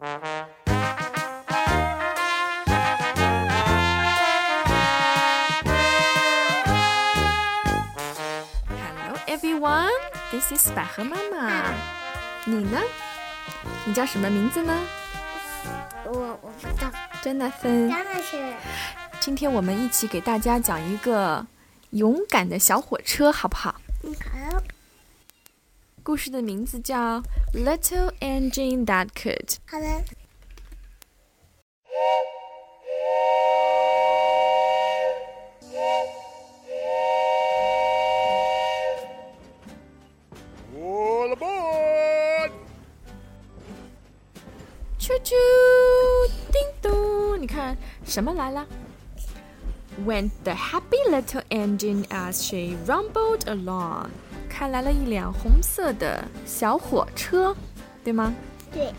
Hello everyone, this is 百合妈妈。你呢？你叫什么名字呢我我不知道，？Jonathan。当然是今天我们一起给大家讲一个勇敢的小火车，好不好，故事的名字叫《Little Engine That Could》。好的， All aboard! 啾啾，叮咚！你看什么来了？Went the happy little engine as she rumbled along， 开来了一辆红色的小火车，对吗对，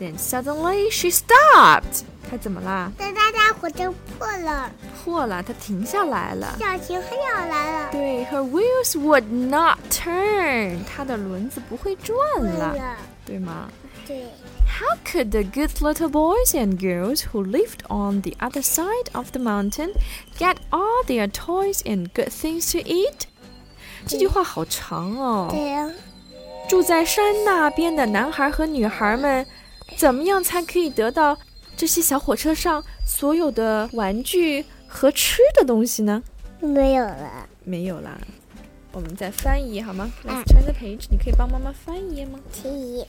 ？Then suddenly she stopped，它怎么啦？但大家火车破了，破了，它停下来了。小晴还要来了，对，her wheels would not turn，它的轮子不会转对了，了，对吗？对， How could the good little boys and girls who lived on the other side of the mountain get all their toys and good things to eat？ 这句话好长哦。对呀，住在山那边的男孩和女孩们，怎么样才可以得到这些小火车上所有的玩具和吃的东西呢？没有了，没有啦。我们再翻译好吗嗯？Let's turn the page。你可以帮妈妈翻译吗？可以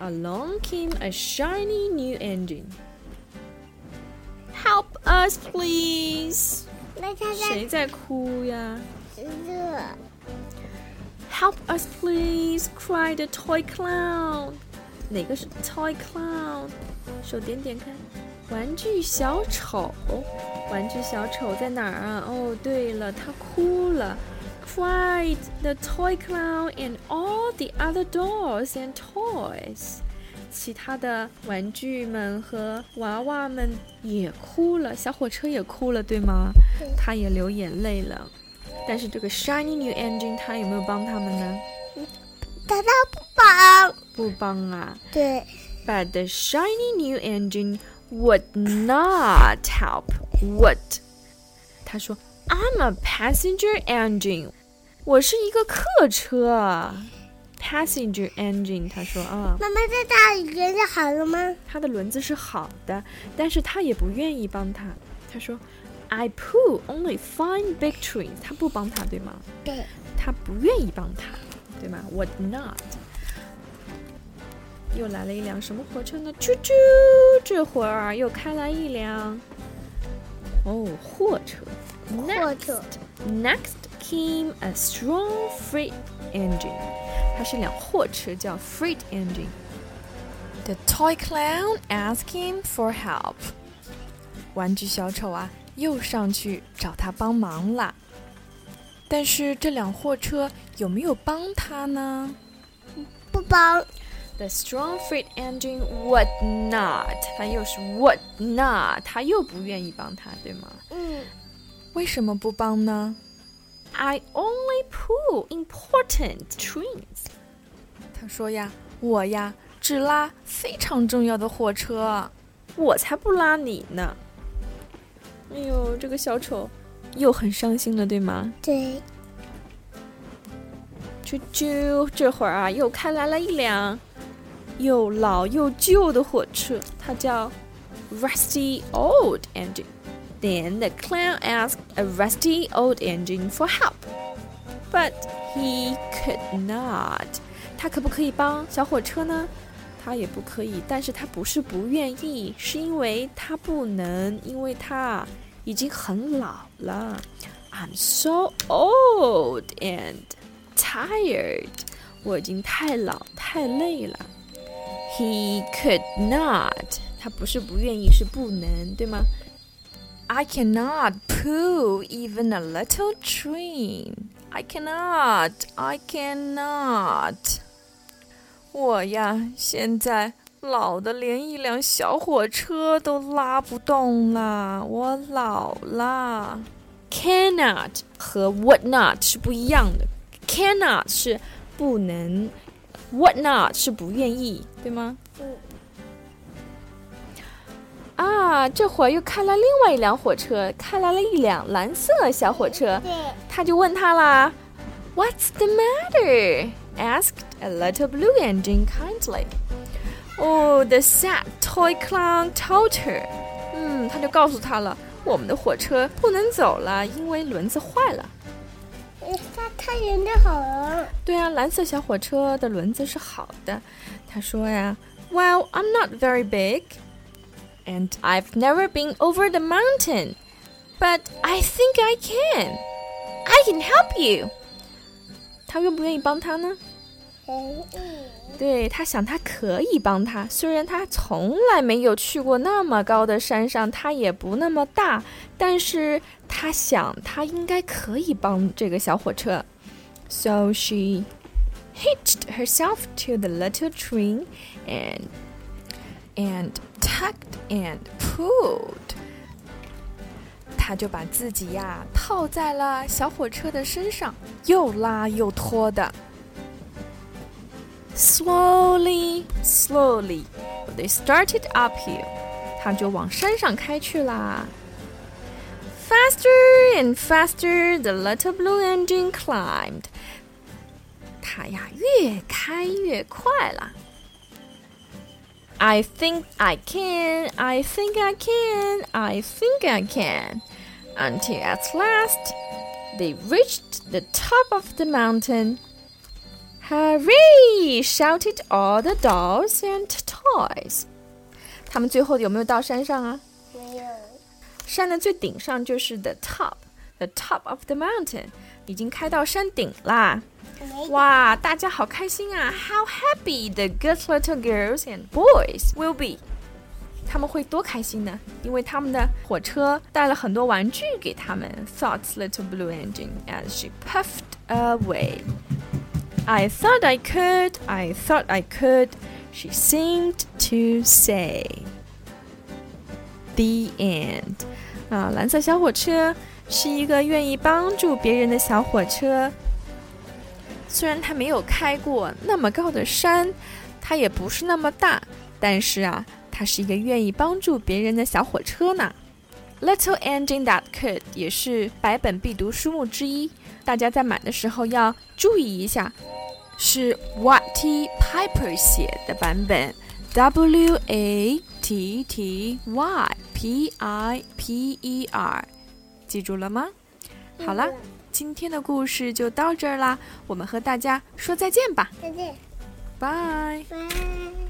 ，Along came a shiny new engine. Help us, please. 那他在谁在哭呀热， ？Help us, please! cried the toy clown. 哪个是 toy clown？手点点看，玩具小丑。玩具小丑在哪儿啊？哦，对了，他哭了。Cried the toy clown and all the other dolls and toys. 其他的玩具们和娃娃们也哭了，小火车也哭了，对吗对？它也流眼泪了。但是这个 shiny new engine 他有没有帮他们呢？他他不帮，不帮啊。对，But the shiny new engine would not help. What? 他说：“I'm a passenger engine. 我是一个客车。Passenger engine。”他说：“啊，妈妈在大里觉得好了吗？它的轮子是好的，但是他也不愿意帮他。他说：“I pull only fine big trees。”他不帮他，对吗？对，他不愿意帮他，对吗？Would not。又来了一辆什么火车呢？啾啾，这会儿又开来一辆哦货车。货车 Next came a strong freight engine， 它是辆货车，叫 freight engine。The toy clown asked him for help。玩具小丑啊，又上去找他帮忙啦。但是这辆货车有没有帮他呢不帮， ？The strong freight engine would not，它又是 would not，它又不愿意帮他，对吗？嗯，为什么不帮呢 ？I only pull important trains。他说呀，我呀只拉非常重要的火车，我才不拉你呢。哎呦，这个小丑又很伤心了，对吗？对，啾啾，这会儿啊，又开来了一辆又老又旧的火车，它叫 Rusty Old Engine。Then the clown asked a rusty old engine for help, but he could not. 他可不可以帮小火车呢？他也不可以，但是他不是不愿意，是因为他不能，因为他已经很老了。I'm so old and tired. 我已经太老太累了。He could not. 他不是不愿意，是不能，对吗 ？I cannot pull even a little train. I cannot. I cannot. 我呀，现在老的连一辆小火车都拉不动了，我老了。Cannot 和 would not 是不一样的。Cannot 是不能， What not 是不愿意，对吗？嗯。 啊，这会儿又开了另外一辆火车，开来了一辆蓝色小火车。对。他就问他啦，What's the matter? asked a little blue engine kindly. Oh, the sad toy clown told her. 嗯，他就告诉他了，我们的火车不能走了，因为轮子坏了。他他人家好了。对啊，蓝色小火车的轮子是好的。他说呀，Well, I'm not very big, and I've never been over the mountain, but I think I can. I can help you. 他愿不愿意帮他呢？对他想，他可以帮他。虽然他从来没有去过那么高的山上，他也不那么大，但是他想，他应该可以帮这个小火车。So she hitched herself to the little train and and tugged and pulled. 他就把自己呀套在了小火车的身上，又拉又拖的。Slowly, slowly, they started uphill. 他就往山上开去啦。Faster and faster, the little blue engine climbed. 它呀越开越快啦。 I think I can, I think I can, I think I can, until at last they reached the top of the mountain. Hurry! shouted all the dolls and toys. 他们最后有没有到山上啊？没有。山的最顶上就是 the top，the top of the mountain，已经开到山顶啦。 哇，大家好开心啊！How happy the good little girls and boys will be！他们会多开心呢？因为他们的火车带了很多玩具给他们。Thought little blue engine as she puffed away. I thought I could, I thought I could, she seemed to say. The end. 啊，蓝色小火车是一个愿意帮助别人的小火车。 虽然它没有开过那么高的山，它也不是那么大，但是啊，它是一个愿意帮助别人的小火车呢。Little Engine That Could 也是百本必读书目之一，大家在买的时候要注意一下。是 Watty Piper 写的版本，W A T T Y P I P E R，记住了吗？好了，今天的故事就到这儿啦，我们和大家说再见吧，再见，拜。拜。